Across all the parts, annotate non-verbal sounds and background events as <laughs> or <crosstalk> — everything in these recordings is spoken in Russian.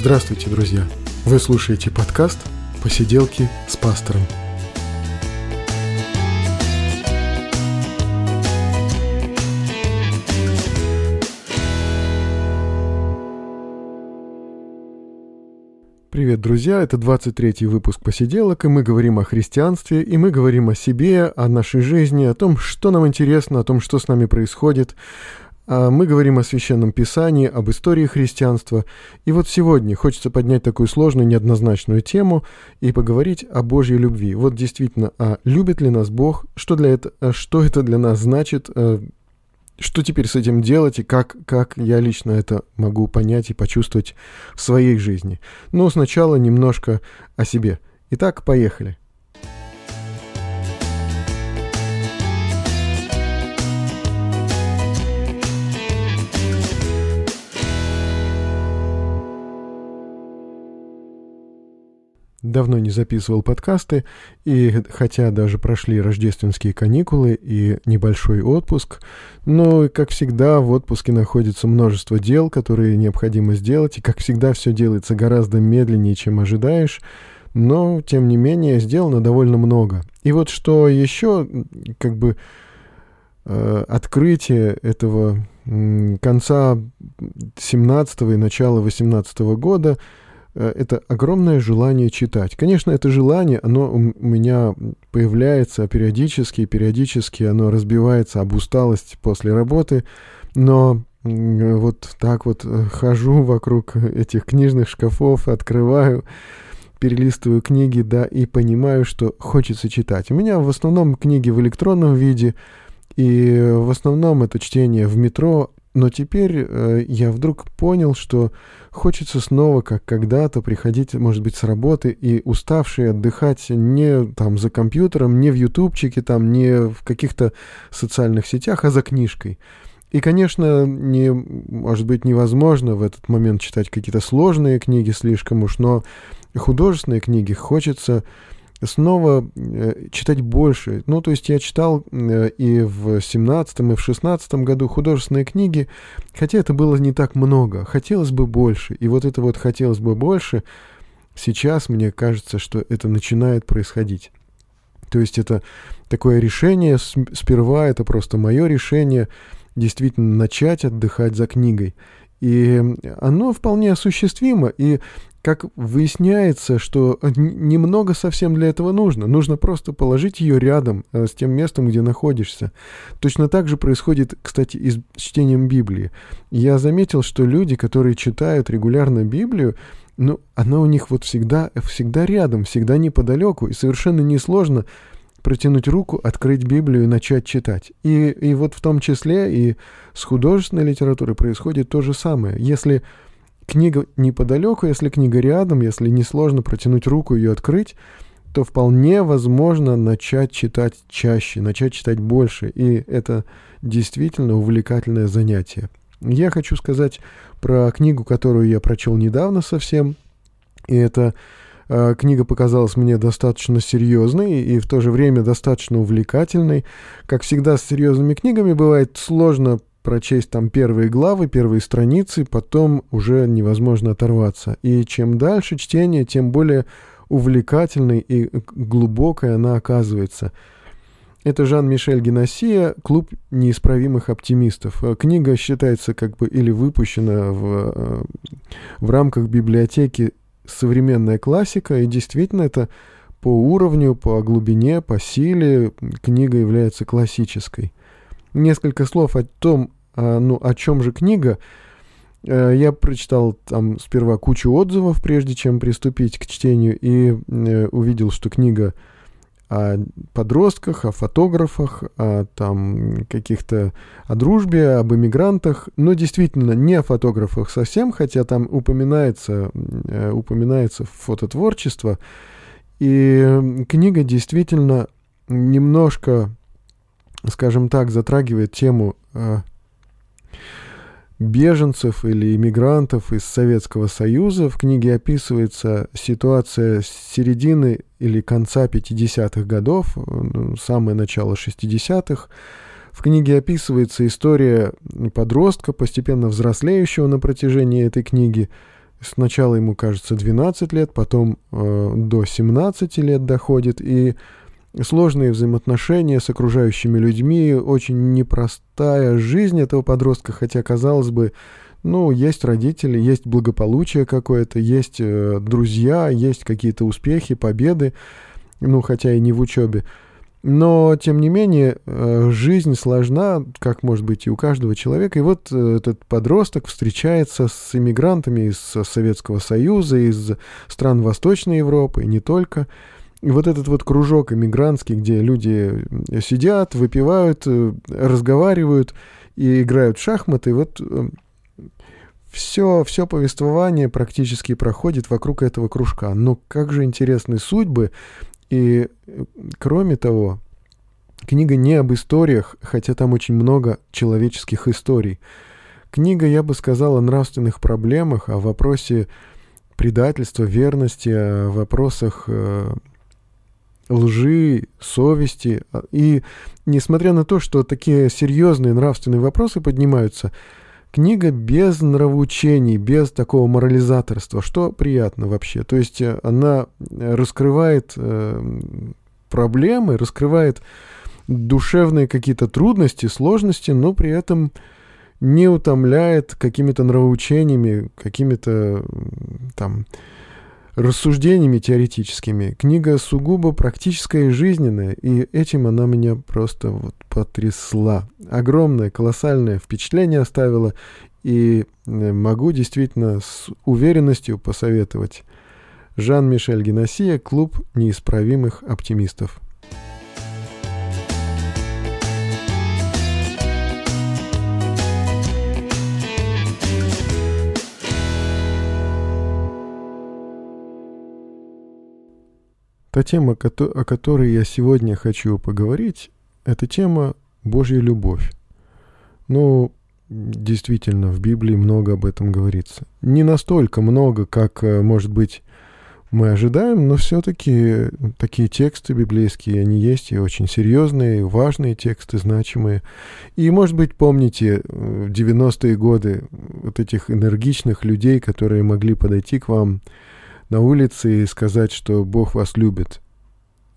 Здравствуйте, друзья! Вы слушаете подкаст «Посиделки с пастором». Привет, друзья! Это 23-й выпуск «Посиделок», и мы говорим о христианстве, и мы говорим о себе, о нашей жизни, о том, что нам интересно, о том, что с нами происходит, мы говорим о Священном Писании, об истории христианства. И вот сегодня хочется поднять такую сложную, неоднозначную тему и поговорить о Божьей любви. Вот действительно, а любит ли нас Бог, что, для это, а что это для нас значит, э, что теперь с этим делать и как, как я лично это могу понять и почувствовать в своей жизни. Но сначала немножко о себе. Итак, поехали. Давно не записывал подкасты, и хотя даже прошли рождественские каникулы и небольшой отпуск, но, как всегда, в отпуске находится множество дел, которые необходимо сделать, и, как всегда, все делается гораздо медленнее, чем ожидаешь, но, тем не менее, сделано довольно много. И вот что еще, как бы, э, открытие этого конца 17 и начала 18 года – это огромное желание читать. Конечно, это желание, оно у меня появляется периодически, периодически оно разбивается об усталость после работы, но вот так вот э, хожу вокруг этих книжных шкафов, открываю, перелистываю книги, да, и понимаю, что хочется читать. У меня в основном книги в электронном виде, и в основном это чтение в метро, но теперь э, я вдруг понял, что хочется снова, как когда-то, приходить, может быть, с работы и уставший отдыхать не там за компьютером, не в ютубчике, там, не в каких-то социальных сетях, а за книжкой. И, конечно, не, может быть, невозможно в этот момент читать какие-то сложные книги слишком уж, но художественные книги хочется снова э, читать больше. Ну, то есть я читал э, и в 17 и в 16 году художественные книги, хотя это было не так много. Хотелось бы больше. И вот это вот хотелось бы больше, сейчас мне кажется, что это начинает происходить. То есть это такое решение, сперва это просто мое решение, действительно начать отдыхать за книгой. И оно вполне осуществимо. И как выясняется, что немного совсем для этого нужно. Нужно просто положить ее рядом э, с тем местом, где находишься. Точно так же происходит, кстати, и с чтением Библии. Я заметил, что люди, которые читают регулярно Библию, ну, она у них вот всегда, всегда рядом, всегда неподалеку, и совершенно несложно протянуть руку, открыть Библию и начать читать. И, и вот в том числе и с художественной литературой происходит то же самое. Если книга неподалеку, если книга рядом, если несложно протянуть руку и ее открыть, то вполне возможно начать читать чаще, начать читать больше. И это действительно увлекательное занятие. Я хочу сказать про книгу, которую я прочел недавно совсем. И эта э, книга показалась мне достаточно серьезной и в то же время достаточно увлекательной. Как всегда с серьезными книгами бывает сложно прочесть там первые главы, первые страницы, потом уже невозможно оторваться. И чем дальше чтение, тем более увлекательной и глубокой она оказывается. Это Жан-Мишель Геносия «Клуб неисправимых оптимистов». Книга считается как бы или выпущена в, э, в рамках библиотеки «Современная классика», и действительно это по уровню, по глубине, по силе книга является классической несколько слов о том, а, ну, о чем же книга. Э, я прочитал там сперва кучу отзывов, прежде чем приступить к чтению, и э, увидел, что книга о подростках, о фотографах, о там каких-то о дружбе, об иммигрантах, но действительно не о фотографах совсем, хотя там упоминается, э, упоминается фототворчество. И книга действительно немножко скажем так, затрагивает тему э, беженцев или иммигрантов из Советского Союза. В книге описывается ситуация с середины или конца 50-х годов, ну, самое начало 60-х. В книге описывается история подростка, постепенно взрослеющего на протяжении этой книги, Сначала ему кажется 12 лет, потом э, до 17 лет доходит, и сложные взаимоотношения с окружающими людьми, очень непростая жизнь этого подростка, хотя, казалось бы, ну, есть родители, есть благополучие какое-то, есть э, друзья, есть какие-то успехи, победы, ну, хотя и не в учебе. Но, тем не менее, э, жизнь сложна, как может быть и у каждого человека. И вот э, этот подросток встречается с иммигрантами из Советского Союза, из стран Восточной Европы, и не только. И вот этот вот кружок иммигрантский, где люди сидят, выпивают, э, разговаривают и играют в шахматы, вот все, все повествование практически проходит вокруг этого кружка. Но как же интересны судьбы и кроме того, книга не об историях, хотя там очень много человеческих историй. Книга, я бы сказал, о нравственных проблемах, о вопросе предательства, верности, о вопросах э, лжи, совести. И несмотря на то, что такие серьезные нравственные вопросы поднимаются, книга без нравоучений, без такого морализаторства, что приятно вообще. То есть э, она раскрывает э, проблемы, раскрывает душевные какие-то трудности, сложности, но при этом не утомляет какими-то нравоучениями, какими-то там рассуждениями теоретическими. Книга сугубо практическая и жизненная, и этим она меня просто вот потрясла. Огромное, колоссальное впечатление оставила, и э, могу действительно с уверенностью посоветовать. Жан-Мишель Геносия, клуб неисправимых оптимистов. Та тема, о которой я сегодня хочу поговорить, это тема Божья любовь. Ну, действительно, в Библии много об этом говорится. Не настолько много, как, э, может быть, мы ожидаем, но все-таки такие тексты библейские, они есть, и очень серьезные, важные тексты, значимые. И, может быть, помните 90-е э, годы вот этих энергичных людей, которые могли подойти к вам на улице и сказать, что Бог вас любит.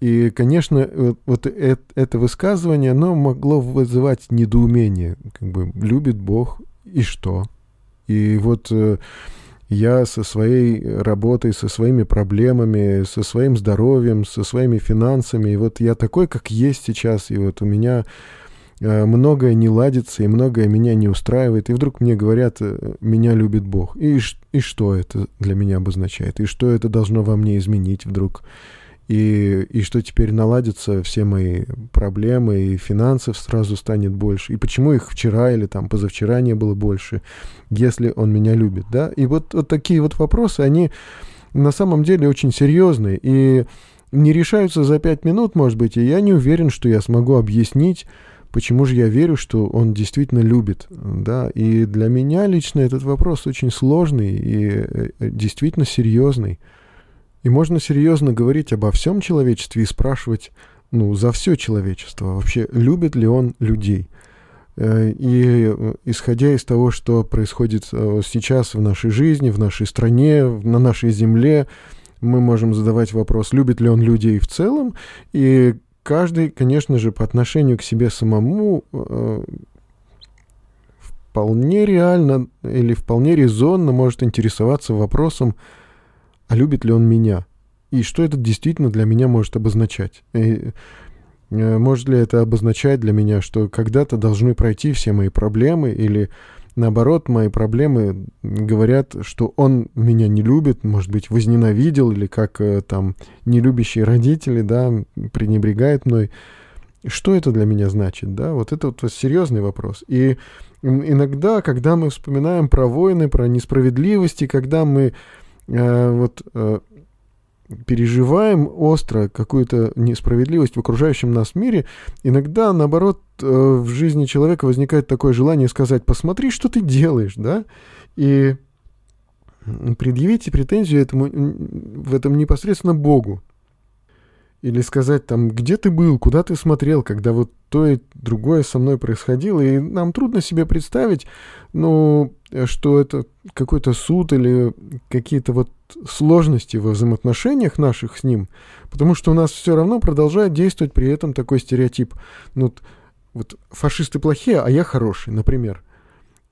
И, конечно, вот это высказывание, оно могло вызывать недоумение. Как бы, любит Бог, и что? И вот э, я со своей работой, со своими проблемами, со своим здоровьем, со своими финансами, и вот я такой, как есть сейчас, и вот у меня многое не ладится, и многое меня не устраивает, и вдруг мне говорят, э, меня любит Бог. И, и что это для меня обозначает? И что это должно во мне изменить вдруг? И, и что теперь наладятся все мои проблемы, и финансов сразу станет больше. И почему их вчера или там позавчера не было больше, если он меня любит, да? И вот, вот такие вот вопросы, они на самом деле очень серьезные, и не решаются за пять минут, может быть, и я не уверен, что я смогу объяснить, почему же я верю, что он действительно любит, да, и для меня лично этот вопрос очень сложный и э, действительно серьезный. И можно серьезно говорить обо всем человечестве и спрашивать, ну, за все человечество, вообще, любит ли он людей. Э, и э, исходя из того, что происходит сейчас в нашей жизни, в нашей стране, на нашей земле, мы можем задавать вопрос, любит ли он людей в целом, и каждый, конечно же, по отношению к себе самому э, вполне реально или вполне резонно может интересоваться вопросом, а любит ли он меня? И что это действительно для меня может обозначать? И, э, может ли это обозначать для меня, что когда-то должны пройти все мои проблемы или Наоборот, мои проблемы говорят, что он меня не любит, может быть, возненавидел, или как э, там нелюбящие родители, да, пренебрегает мной. Что это для меня значит, да? Вот это вот серьезный вопрос. И иногда, когда мы вспоминаем про войны, про несправедливости, когда мы э, вот э, переживаем остро какую-то несправедливость в окружающем нас мире, иногда, наоборот, э, в жизни человека возникает такое желание сказать, посмотри, что ты делаешь, да, и предъявите претензию этому, в этом непосредственно Богу. Или сказать там, где ты был, куда ты смотрел, когда вот то и другое со мной происходило. И нам трудно себе представить, ну, что это какой-то суд или какие-то вот сложности во взаимоотношениях наших с ним, потому что у нас все равно продолжает действовать при этом такой стереотип. Ну, вот фашисты плохие, а я хороший, например.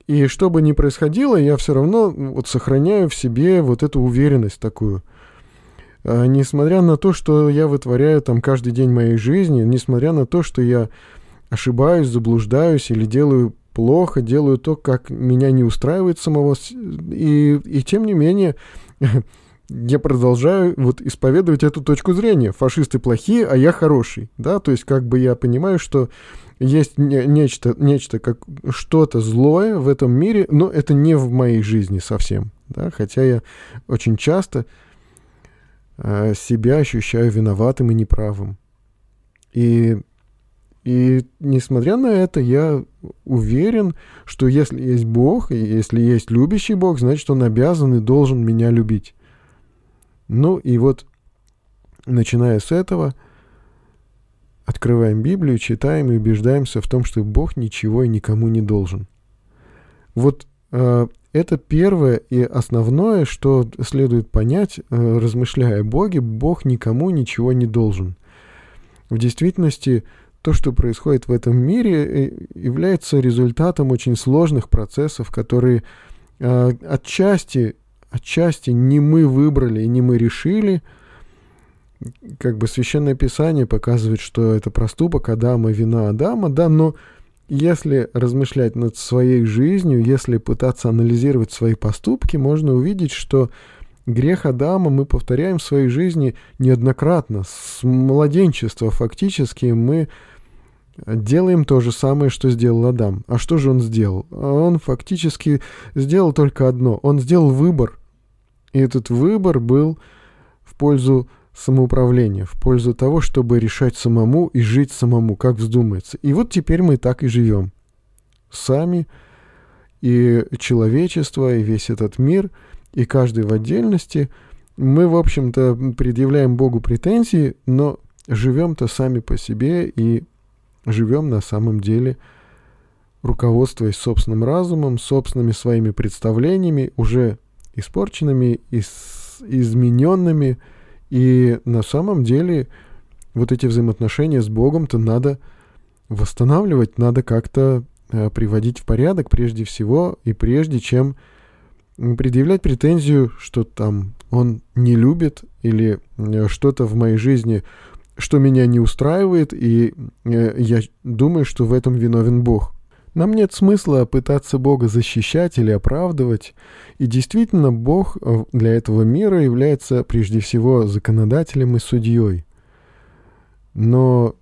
И что бы ни происходило, я все равно вот сохраняю в себе вот эту уверенность такую. А, несмотря на то, что я вытворяю там каждый день моей жизни, несмотря на то, что я ошибаюсь, заблуждаюсь или делаю плохо, делаю то, как меня не устраивает самого, и, и тем не менее <laughs> я продолжаю вот исповедовать эту точку зрения. Фашисты плохие, а я хороший, да, то есть как бы я понимаю, что есть не, нечто, нечто как что-то злое в этом мире, но это не в моей жизни совсем, да, хотя я очень часто себя ощущаю виноватым и неправым. И и несмотря на это, я уверен, что если есть Бог, и если есть любящий Бог, значит, Он обязан и должен меня любить. Ну и вот, начиная с этого, открываем Библию, читаем и убеждаемся в том, что Бог ничего и никому не должен. Вот э, это первое и основное, что следует понять, э, размышляя о Боге, Бог никому ничего не должен. В действительности, то, что происходит в этом мире, э, является результатом очень сложных процессов, которые э, отчасти, отчасти не мы выбрали и не мы решили. Как бы священное писание показывает, что это проступок Адама, вина Адама, да, но если размышлять над своей жизнью, если пытаться анализировать свои поступки, можно увидеть, что Грех Адама мы повторяем в своей жизни неоднократно. С младенчества фактически мы делаем то же самое, что сделал Адам. А что же он сделал? Он фактически сделал только одно. Он сделал выбор. И этот выбор был в пользу самоуправления, в пользу того, чтобы решать самому и жить самому, как вздумается. И вот теперь мы так и живем. Сами и человечество, и весь этот мир – и каждый в отдельности, мы, в общем-то, предъявляем Богу претензии, но живем-то сами по себе и живем на самом деле, руководствуясь собственным разумом, собственными своими представлениями, уже испорченными, из, измененными. И на самом деле вот эти взаимоотношения с Богом-то надо восстанавливать, надо как-то э, приводить в порядок прежде всего, и прежде чем предъявлять претензию, что там он не любит или э, что-то в моей жизни, что меня не устраивает, и э, я думаю, что в этом виновен Бог. Нам нет смысла пытаться Бога защищать или оправдывать, и действительно Бог э, для этого мира является прежде всего законодателем и судьей. Но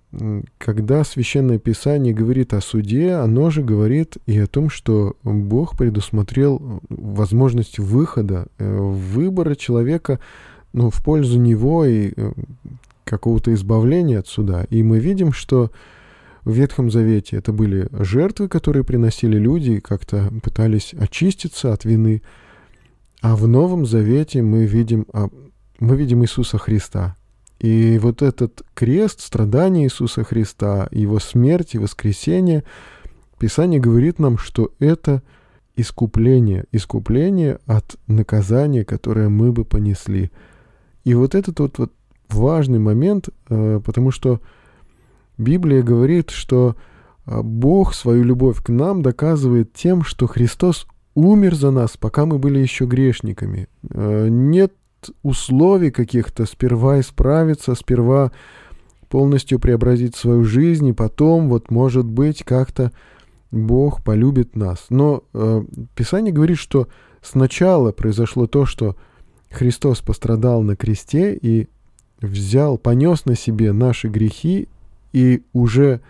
когда Священное Писание говорит о суде, оно же говорит и о том, что Бог предусмотрел возможность выхода, э, выбора человека ну, в пользу него и э, какого-то избавления от суда. И мы видим, что в Ветхом Завете это были жертвы, которые приносили люди и как-то пытались очиститься от вины. А в Новом Завете мы видим, а, мы видим Иисуса Христа – и вот этот крест, страдания Иисуса Христа, Его смерть и воскресение, Писание говорит нам, что это искупление, искупление от наказания, которое мы бы понесли. И вот этот вот, вот важный момент, э, потому что Библия говорит, что э, Бог свою любовь к нам доказывает тем, что Христос умер за нас, пока мы были еще грешниками. Э, нет условий каких-то, сперва исправиться, сперва полностью преобразить свою жизнь, и потом, вот, может быть, как-то Бог полюбит нас. Но э, Писание говорит, что сначала произошло то, что Христос пострадал на кресте и взял, понес на себе наши грехи, и уже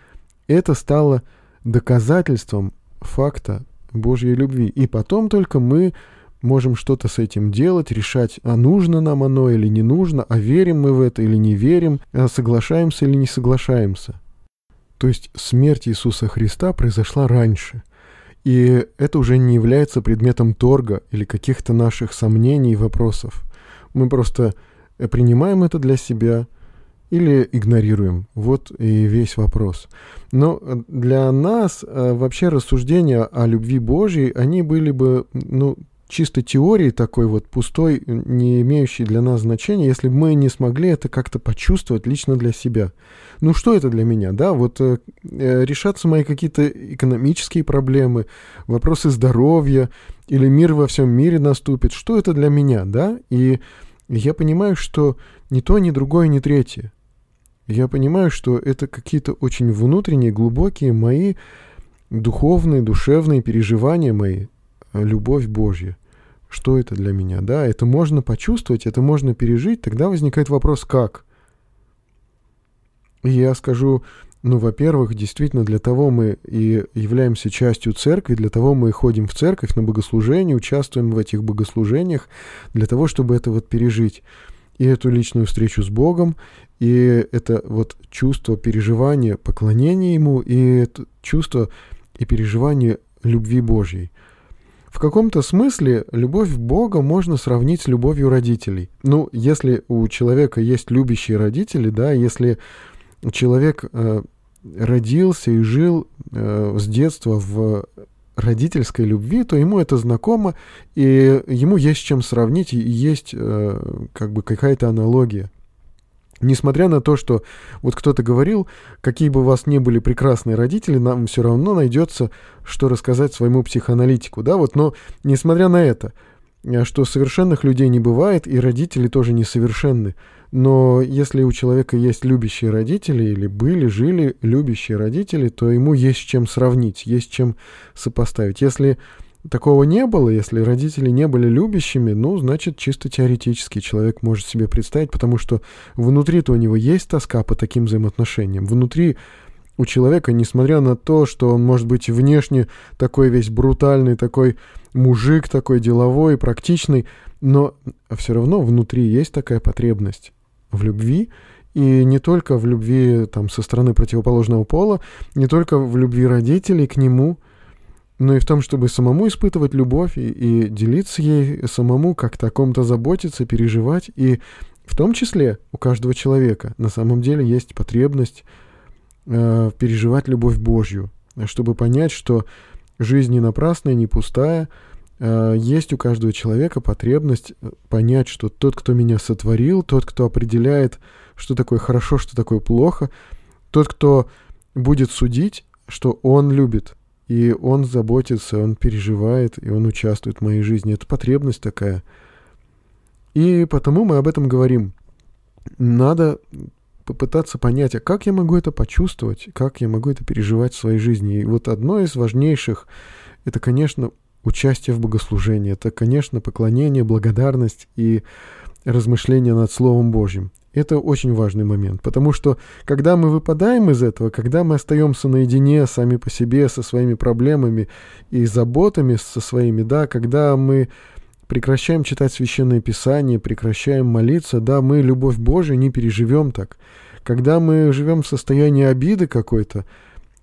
это стало доказательством факта Божьей любви. И потом только мы можем что-то с этим делать, решать, а нужно нам оно или не нужно, а верим мы в это или не верим, а соглашаемся или не соглашаемся. То есть смерть Иисуса Христа произошла раньше. И это уже не является предметом торга или каких-то наших сомнений и вопросов. Мы просто принимаем это для себя или игнорируем. Вот и весь вопрос. Но для нас э, вообще рассуждения о любви Божьей, они были бы, ну, чисто теории такой вот пустой, не имеющей для нас значения, если бы мы не смогли это как-то почувствовать лично для себя. Ну что это для меня, да? Вот э, э решаться мои какие-то экономические проблемы, вопросы здоровья или мир во всем мире наступит. Что это для меня, да? И я понимаю, что ни то, ни другое, ни третье. Я понимаю, что это какие-то очень внутренние, глубокие мои духовные, душевные переживания мои, э, любовь Божья что это для меня, да, это можно почувствовать, это можно пережить, тогда возникает вопрос, как? И я скажу, ну, во-первых, действительно, для того мы и являемся частью церкви, для того мы ходим в церковь на богослужение, участвуем в этих богослужениях, для того, чтобы это вот пережить. И эту личную встречу с Богом, и это вот чувство переживания, поклонения Ему, и это чувство и переживание любви Божьей. В каком-то смысле любовь Бога можно сравнить с любовью родителей. Ну, если у человека есть любящие родители, да, если человек э, родился и жил э, с детства в родительской любви, то ему это знакомо, и ему есть чем сравнить, и есть э, как бы какая-то аналогия. Несмотря на то, что вот кто-то говорил, какие бы у вас ни были прекрасные родители, нам все равно найдется, что рассказать своему психоаналитику, да, вот, но несмотря на это, э, что совершенных людей не бывает, и родители тоже несовершенны, но если у человека есть любящие родители, или были, жили любящие родители, то ему есть чем сравнить, есть чем сопоставить. Если такого не было, если родители не были любящими, ну, значит, чисто теоретически человек может себе представить, потому что внутри-то у него есть тоска по таким взаимоотношениям. Внутри у человека, несмотря на то, что он может быть внешне такой весь брутальный, такой мужик, такой деловой, практичный, но все равно внутри есть такая потребность в любви, и не только в любви там, со стороны противоположного пола, не только в любви родителей к нему – но и в том, чтобы самому испытывать любовь и, и делиться ей самому, как-то о ком-то заботиться, переживать. И в том числе у каждого человека на самом деле есть потребность э, переживать любовь Божью, чтобы понять, что жизнь не напрасная, не пустая. Э, есть у каждого человека потребность э, понять, что тот, кто меня сотворил, тот, кто определяет, что такое хорошо, что такое плохо, тот, кто будет судить, что он любит – и он заботится, он переживает, и он участвует в моей жизни. Это потребность такая. И потому мы об этом говорим. Надо попытаться понять, а как я могу это почувствовать, как я могу это переживать в своей жизни. И вот одно из важнейших, это, конечно, участие в богослужении, это, конечно, поклонение, благодарность и размышление над Словом Божьим. Это очень важный момент, потому что когда мы выпадаем из этого, когда мы остаемся наедине сами по себе со своими проблемами и заботами со своими, да, когда мы прекращаем читать Священное Писание, прекращаем молиться, да, мы любовь Божию не переживем так. Когда мы живем в состоянии обиды какой-то,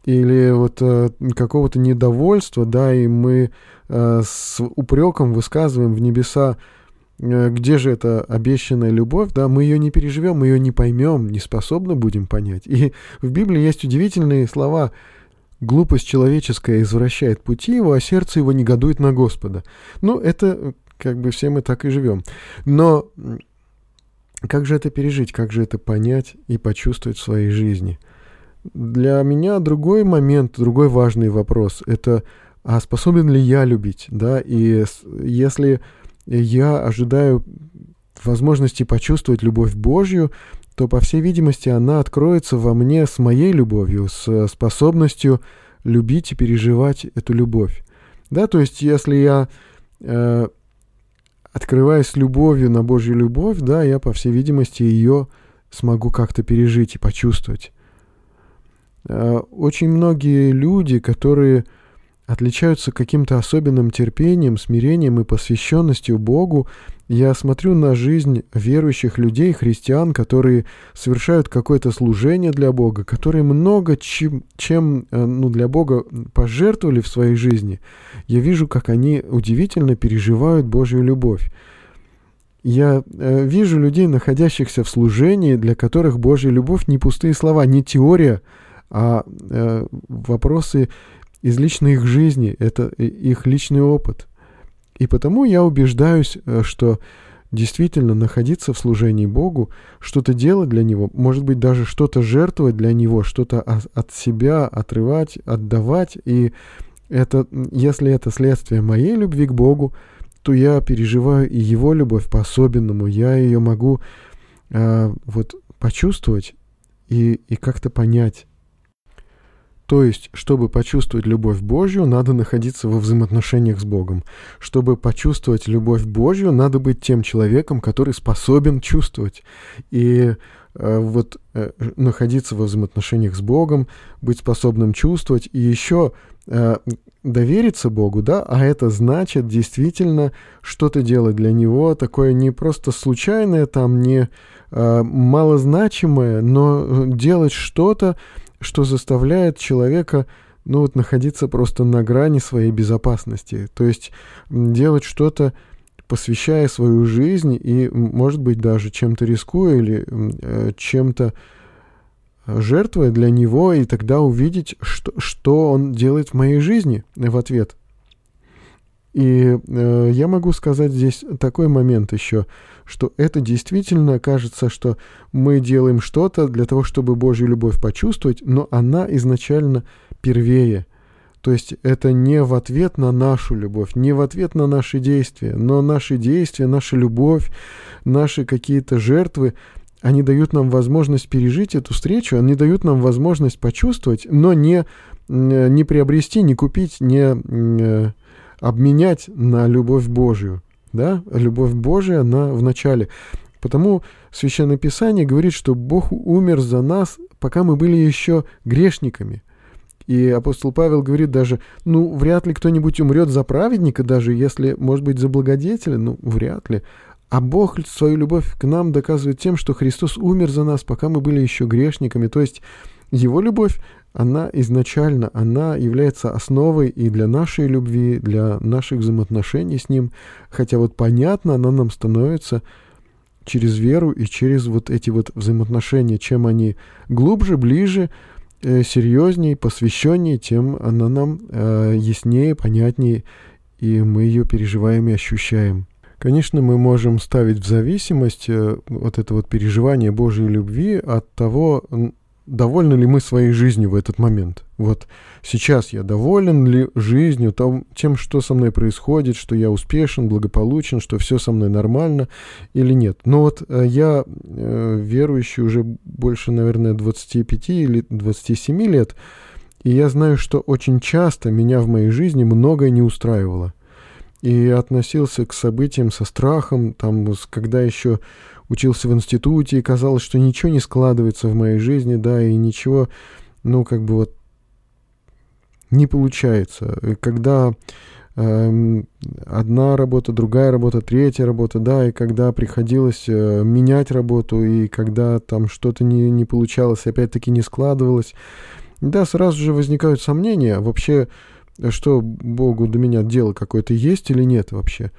или вот э, какого-то недовольства, да, и мы э, с упреком высказываем в небеса где же эта обещанная любовь, да, мы ее не переживем, мы ее не поймем, не способны будем понять. И в Библии есть удивительные слова «глупость человеческая извращает пути его, а сердце его негодует на Господа». Ну, это как бы все мы так и живем. Но как же это пережить, как же это понять и почувствовать в своей жизни? Для меня другой момент, другой важный вопрос – это а способен ли я любить, да, и если я ожидаю возможности почувствовать любовь Божью, то, по всей видимости, она откроется во мне с моей любовью, с способностью любить и переживать эту любовь. Да, то есть, если я э, открываюсь любовью на Божью любовь, да, я, по всей видимости, ее смогу как-то пережить и почувствовать. Э, очень многие люди, которые отличаются каким-то особенным терпением, смирением и посвященностью Богу. Я смотрю на жизнь верующих людей, христиан, которые совершают какое-то служение для Бога, которые много чем, чем э, ну, для Бога пожертвовали в своей жизни. Я вижу, как они удивительно переживают Божью любовь. Я э, вижу людей, находящихся в служении, для которых Божья любовь не пустые слова, не теория, а э, вопросы из личной их жизни, это их личный опыт. И потому я убеждаюсь, э, что действительно находиться в служении Богу, что-то делать для Него, может быть, даже что-то жертвовать для Него, что-то от себя отрывать, отдавать. И это, если это следствие моей любви к Богу, то я переживаю и Его любовь по-особенному. Я ее могу э, вот почувствовать и, и как-то понять. То есть, чтобы почувствовать любовь Божью, надо находиться во взаимоотношениях с Богом. Чтобы почувствовать любовь Божью, надо быть тем человеком, который способен чувствовать. И э, вот э, находиться во взаимоотношениях с Богом, быть способным чувствовать, и еще э, довериться Богу, да, а это значит действительно что-то делать для Него, такое не просто случайное, там не э, малозначимое, но делать что-то, что заставляет человека ну вот находиться просто на грани своей безопасности. То есть делать что-то, посвящая свою жизнь и, может быть, даже чем-то рискуя или э, чем-то жертвуя для него, и тогда увидеть, что, что он делает в моей жизни в ответ. И э, я могу сказать здесь такой момент еще, что это действительно кажется, что мы делаем что-то для того, чтобы Божью любовь почувствовать, но она изначально первее. То есть это не в ответ на нашу любовь, не в ответ на наши действия, но наши действия, наша любовь, наши какие-то жертвы, они дают нам возможность пережить эту встречу, они дают нам возможность почувствовать, но не, не приобрести, не купить, не э, обменять на любовь Божью. Да? Любовь Божия, она в начале. Потому Священное Писание говорит, что Бог умер за нас, пока мы были еще грешниками. И апостол Павел говорит даже, ну, вряд ли кто-нибудь умрет за праведника, даже если, может быть, за благодетеля, ну, вряд ли. А Бог свою любовь к нам доказывает тем, что Христос умер за нас, пока мы были еще грешниками. То есть Его любовь, она изначально, она является основой и для нашей любви, для наших взаимоотношений с Ним. Хотя вот понятно, она нам становится через веру и через вот эти вот взаимоотношения. Чем они глубже, ближе, э, серьезнее, посвященнее, тем она нам э, яснее, понятнее, и мы ее переживаем и ощущаем. Конечно, мы можем ставить в зависимость э, вот это вот переживание Божьей любви от того, довольны ли мы своей жизнью в этот момент. Вот сейчас я доволен ли жизнью, том, тем, что со мной происходит, что я успешен, благополучен, что все со мной нормально или нет. Но вот э, я э, верующий уже больше, наверное, 25 или 27 лет, и я знаю, что очень часто меня в моей жизни многое не устраивало и относился к событиям со страхом, там, когда еще учился в институте, и казалось, что ничего не складывается в моей жизни, да, и ничего, ну, как бы вот не получается. И когда э, одна работа, другая работа, третья работа, да, и когда приходилось э, менять работу, и когда там что-то не, не получалось, опять-таки не складывалось, да, сразу же возникают сомнения, вообще, что Богу до меня дело какое-то есть или нет вообще.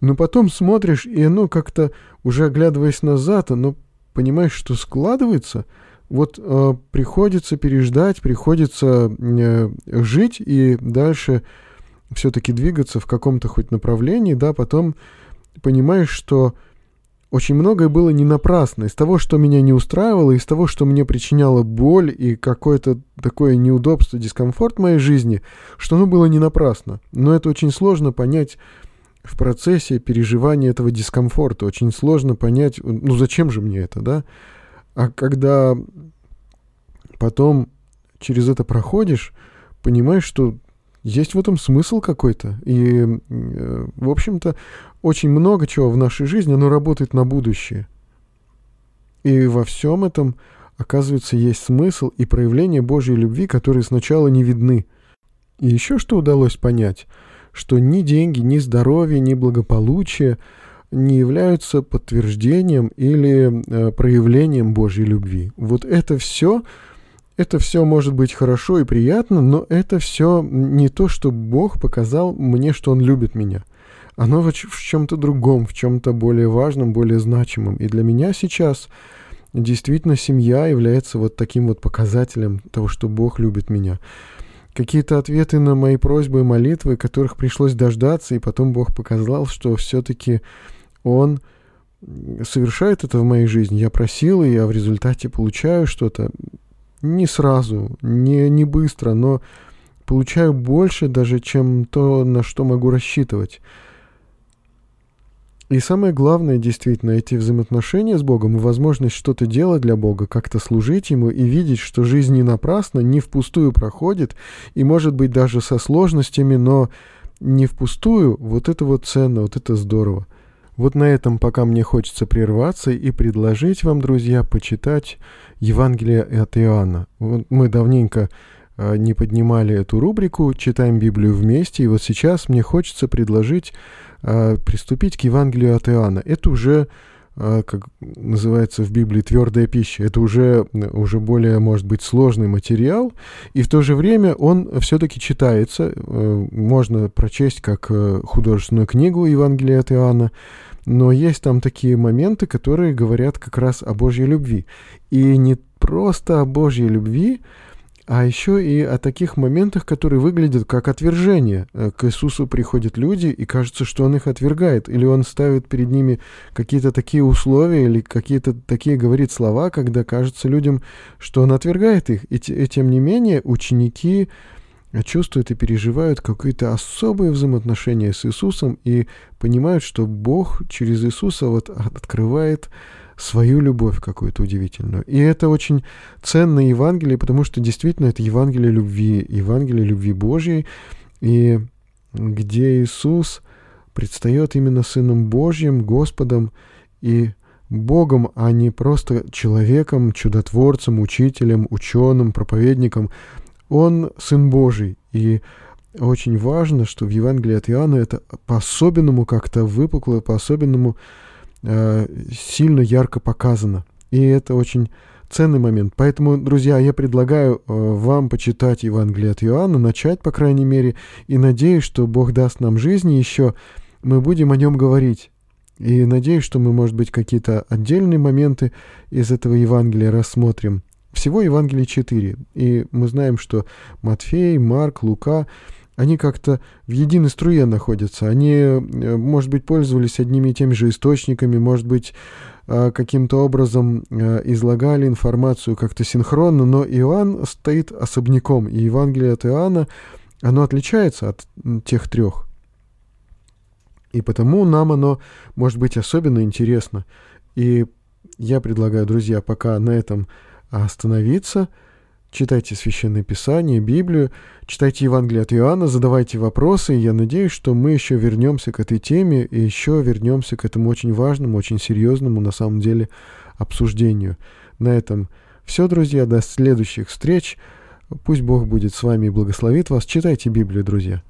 Но потом смотришь, и оно как-то, уже оглядываясь назад, оно понимаешь, что складывается. Вот э, приходится переждать, приходится э, жить и дальше все-таки двигаться в каком-то хоть направлении, да, потом понимаешь, что очень многое было не напрасно. Из того, что меня не устраивало, из того, что мне причиняло боль и какое-то такое неудобство, дискомфорт в моей жизни, что оно было не напрасно. Но это очень сложно понять в процессе переживания этого дискомфорта. Очень сложно понять, ну зачем же мне это, да? А когда потом через это проходишь, понимаешь, что есть в этом смысл какой-то. И, э, в общем-то, очень много чего в нашей жизни, оно работает на будущее. И во всем этом, оказывается, есть смысл и проявление Божьей любви, которые сначала не видны. И еще что удалось понять, что ни деньги, ни здоровье, ни благополучие не являются подтверждением или э, проявлением Божьей любви. Вот это все это все может быть хорошо и приятно, но это все не то, что Бог показал мне, что Он любит меня. оно в чем-то другом, в чем-то более важном, более значимом. И для меня сейчас действительно семья является вот таким вот показателем того, что Бог любит меня. Какие-то ответы на мои просьбы и молитвы, которых пришлось дождаться, и потом Бог показал, что все-таки Он совершает это в моей жизни. Я просил, и я в результате получаю что-то не сразу, не, не быстро, но получаю больше даже, чем то, на что могу рассчитывать. И самое главное, действительно, эти взаимоотношения с Богом и возможность что-то делать для Бога, как-то служить Ему и видеть, что жизнь не напрасно, не впустую проходит, и, может быть, даже со сложностями, но не впустую, вот это вот ценно, вот это здорово. Вот на этом пока мне хочется прерваться и предложить вам, друзья, почитать Евангелие от Иоанна. Вот мы давненько э, не поднимали эту рубрику «Читаем Библию вместе», и вот сейчас мне хочется предложить э, приступить к Евангелию от Иоанна. Это уже, э, как называется в Библии, твердая пища. Это уже, уже более, может быть, сложный материал, и в то же время он все-таки читается. Э, можно прочесть как э, художественную книгу Евангелия от Иоанна, но есть там такие моменты, которые говорят как раз о Божьей любви. И не просто о Божьей любви, а еще и о таких моментах, которые выглядят как отвержение. Э, к Иисусу приходят люди, и кажется, что Он их отвергает, или Он ставит перед ними какие-то такие условия, или какие-то такие говорит слова, когда кажется людям, что Он отвергает их. И, и тем не менее, ученики чувствуют и переживают какие-то особые взаимоотношения с Иисусом и понимают, что Бог через Иисуса вот открывает свою любовь какую-то удивительную. И это очень ценное Евангелие, потому что действительно это Евангелие любви, Евангелие любви Божьей, и где Иисус предстает именно Сыном Божьим, Господом и Богом, а не просто человеком, чудотворцем, учителем, ученым, проповедником. Он Сын Божий, и очень важно, что в Евангелии от Иоанна это по-особенному как-то выпукло, по-особенному сильно ярко показано. И это очень ценный момент. Поэтому, друзья, я предлагаю э, вам почитать Евангелие от Иоанна, начать, по крайней мере, и надеюсь, что Бог даст нам жизни еще, мы будем о нем говорить. И надеюсь, что мы, может быть, какие-то отдельные моменты из этого Евангелия рассмотрим. Всего Евангелий 4. И мы знаем, что Матфей, Марк, Лука они как-то в единой струе находятся. Они, э, может быть, пользовались одними и теми же источниками, может быть, э, каким-то образом э, излагали информацию как-то синхронно, но Иоанн стоит особняком, и Евангелие от Иоанна, оно отличается от тех трех. И потому нам оно может быть особенно интересно. И я предлагаю, друзья, пока на этом остановиться – Читайте Священное Писание, Библию, читайте Евангелие от Иоанна, задавайте вопросы. Я надеюсь, что мы еще вернемся к этой теме и еще вернемся к этому очень важному, очень серьезному на самом деле обсуждению. На этом все, друзья. До следующих встреч. Пусть Бог будет с вами и благословит вас. Читайте Библию, друзья.